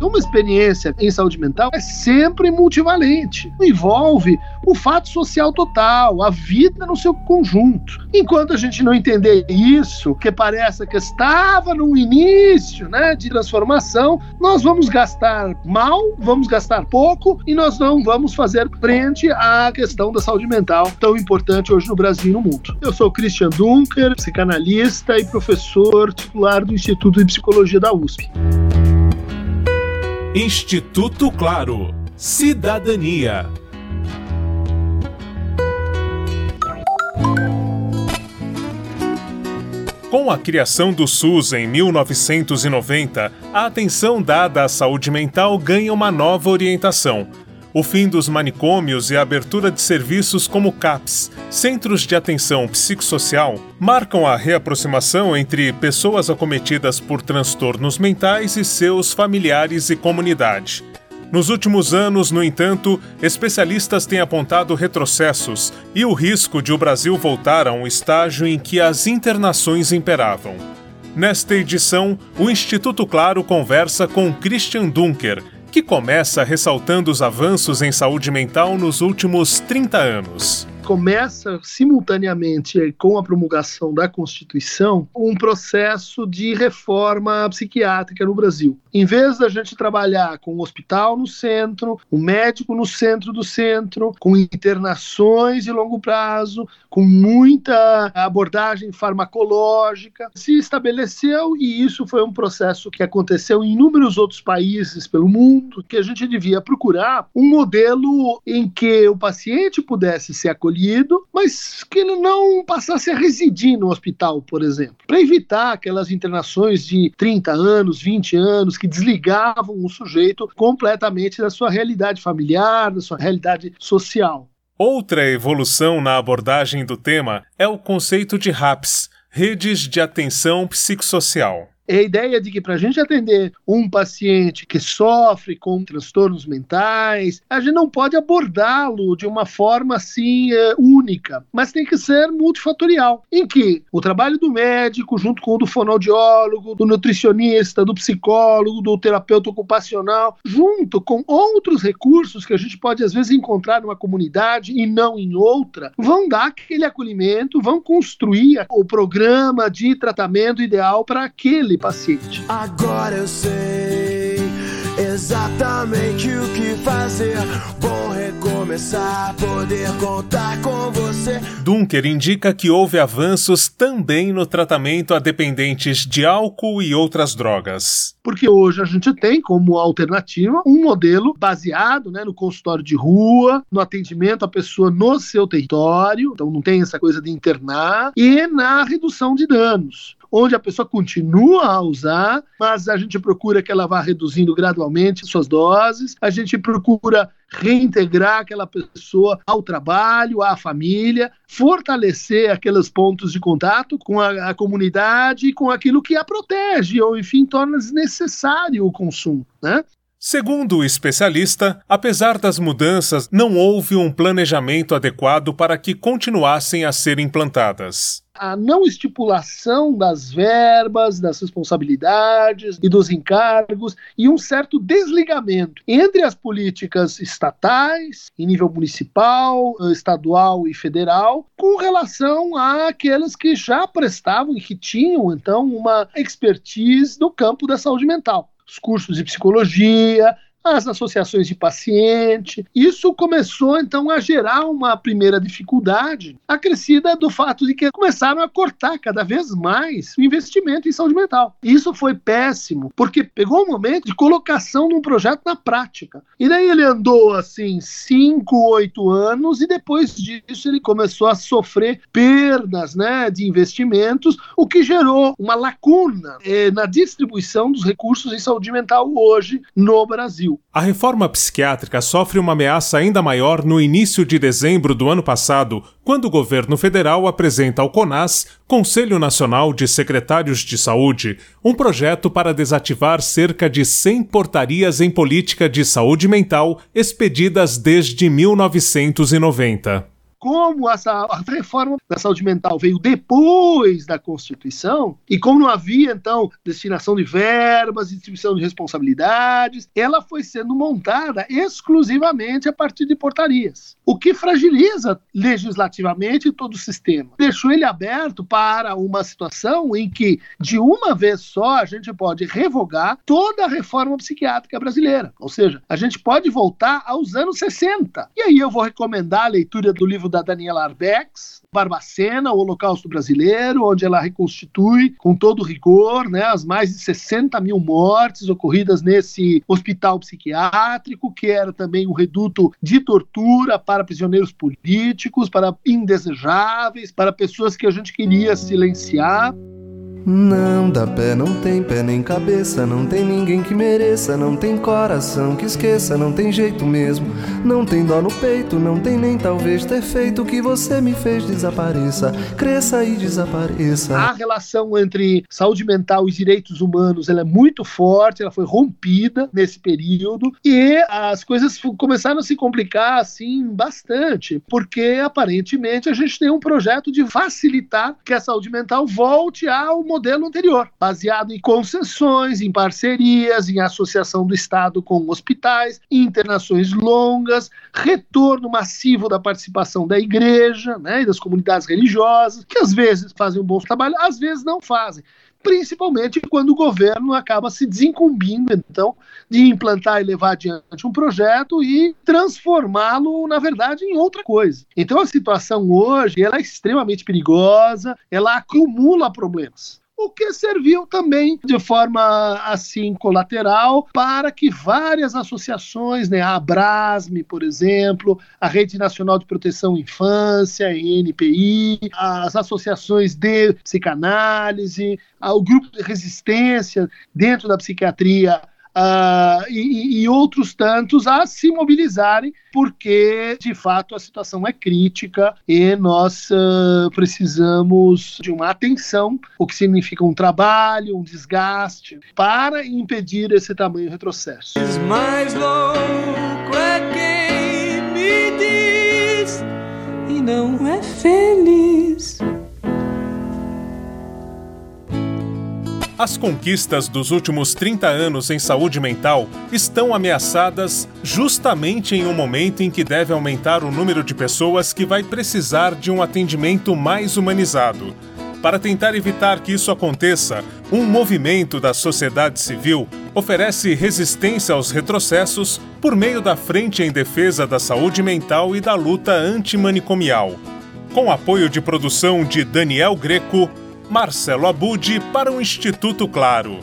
Uma experiência em saúde mental é sempre multivalente. Envolve o fato social total, a vida no seu conjunto. Enquanto a gente não entender isso, que parece que estava no início né, de transformação, nós vamos gastar mal, vamos gastar pouco e nós não vamos fazer frente à questão da saúde mental tão importante hoje no Brasil e no mundo. Eu sou Christian Dunker, psicanalista e professor titular do Instituto de Psicologia da USP. Instituto Claro. Cidadania. Com a criação do SUS em 1990, a atenção dada à saúde mental ganha uma nova orientação o fim dos manicômios e a abertura de serviços como CAPS, Centros de Atenção Psicossocial, marcam a reaproximação entre pessoas acometidas por transtornos mentais e seus familiares e comunidade. Nos últimos anos, no entanto, especialistas têm apontado retrocessos e o risco de o Brasil voltar a um estágio em que as internações imperavam. Nesta edição, o Instituto Claro conversa com Christian Dunker, que começa ressaltando os avanços em saúde mental nos últimos 30 anos começa simultaneamente com a promulgação da Constituição um processo de reforma psiquiátrica no Brasil. Em vez da gente trabalhar com o hospital no centro, o médico no centro do centro, com internações de longo prazo, com muita abordagem farmacológica, se estabeleceu e isso foi um processo que aconteceu em inúmeros outros países pelo mundo, que a gente devia procurar um modelo em que o paciente pudesse ser acolhido acolhido, mas que ele não passasse a residir no hospital, por exemplo, para evitar aquelas internações de 30 anos, 20 anos, que desligavam o sujeito completamente da sua realidade familiar, da sua realidade social. Outra evolução na abordagem do tema é o conceito de RAPS, Redes de Atenção Psicossocial. É a ideia de que para a gente atender um paciente que sofre com transtornos mentais, a gente não pode abordá-lo de uma forma assim é, única, mas tem que ser multifatorial, em que o trabalho do médico, junto com o do fonoaudiólogo, do nutricionista, do psicólogo, do terapeuta ocupacional, junto com outros recursos que a gente pode às vezes encontrar numa comunidade e não em outra, vão dar aquele acolhimento, vão construir o programa de tratamento ideal para aquele paciente. Agora eu sei exatamente o que fazer. Bom recomeçar, poder contar com você. Dunker indica que houve avanços também no tratamento a dependentes de álcool e outras drogas. Porque hoje a gente tem como alternativa um modelo baseado né, no consultório de rua, no atendimento à pessoa no seu território, então não tem essa coisa de internar, e na redução de danos onde a pessoa continua a usar, mas a gente procura que ela vá reduzindo gradualmente suas doses, a gente procura reintegrar aquela pessoa ao trabalho, à família, fortalecer aqueles pontos de contato com a, a comunidade e com aquilo que a protege, ou enfim, torna desnecessário o consumo. Né? Segundo o especialista, apesar das mudanças, não houve um planejamento adequado para que continuassem a ser implantadas a não estipulação das verbas, das responsabilidades e dos encargos e um certo desligamento entre as políticas estatais, em nível municipal, estadual e federal, com relação àqueles que já prestavam e que tinham então uma expertise no campo da saúde mental. Os cursos de psicologia, as associações de paciente. Isso começou então a gerar uma primeira dificuldade acrescida do fato de que começaram a cortar cada vez mais o investimento em saúde mental. Isso foi péssimo, porque pegou um momento de colocação de um projeto na prática. E daí ele andou assim cinco, oito anos e depois disso ele começou a sofrer perdas, né, de investimentos, o que gerou uma lacuna eh, na distribuição dos recursos em saúde mental hoje no Brasil. A reforma psiquiátrica sofre uma ameaça ainda maior no início de dezembro do ano passado, quando o governo federal apresenta ao CONAS, Conselho Nacional de Secretários de Saúde, um projeto para desativar cerca de 100 portarias em política de saúde mental expedidas desde 1990. Como essa a reforma da saúde mental veio depois da Constituição, e como não havia, então, destinação de verbas, distribuição de responsabilidades, ela foi sendo montada exclusivamente a partir de portarias, o que fragiliza legislativamente todo o sistema. Deixou ele aberto para uma situação em que, de uma vez só, a gente pode revogar toda a reforma psiquiátrica brasileira. Ou seja, a gente pode voltar aos anos 60. E aí eu vou recomendar a leitura do livro da Daniela Arbex, Barbacena, o Holocausto Brasileiro, onde ela reconstitui com todo rigor né, as mais de 60 mil mortes ocorridas nesse hospital psiquiátrico, que era também um reduto de tortura para prisioneiros políticos, para indesejáveis, para pessoas que a gente queria silenciar. Não dá pé, não tem pé nem cabeça, não tem ninguém que mereça, não tem coração que esqueça, não tem jeito mesmo, não tem dó no peito, não tem nem talvez ter feito que você me fez desapareça, cresça e desapareça. A relação entre saúde mental e direitos humanos ela é muito forte, ela foi rompida nesse período e as coisas começaram a se complicar assim bastante, porque aparentemente a gente tem um projeto de facilitar que a saúde mental volte ao modelo anterior, baseado em concessões, em parcerias, em associação do Estado com hospitais, internações longas, retorno massivo da participação da igreja né, e das comunidades religiosas, que às vezes fazem um bom trabalho, às vezes não fazem principalmente quando o governo acaba se desincumbindo, então, de implantar e levar adiante um projeto e transformá-lo, na verdade, em outra coisa. Então, a situação hoje ela é extremamente perigosa, ela acumula problemas o que serviu também de forma assim colateral para que várias associações, né, a Abrasme, por exemplo, a Rede Nacional de Proteção à Infância, a NPI, as associações de psicanálise, o grupo de resistência dentro da psiquiatria uh, e, outros tantos a se mobilizarem, porque de fato a situação é crítica e nós uh, precisamos de uma atenção, o que significa um trabalho, um desgaste, para impedir esse tamanho retrocesso. Mais louco é quem me diz e não é feliz. As conquistas dos últimos 30 anos em saúde mental estão ameaçadas justamente em um momento em que deve aumentar o número de pessoas que vai precisar de um atendimento mais humanizado. Para tentar evitar que isso aconteça, um movimento da sociedade civil oferece resistência aos retrocessos por meio da Frente em Defesa da Saúde Mental e da Luta Antimanicomial. Com apoio de produção de Daniel Greco, Marcelo Abud para o Instituto Claro.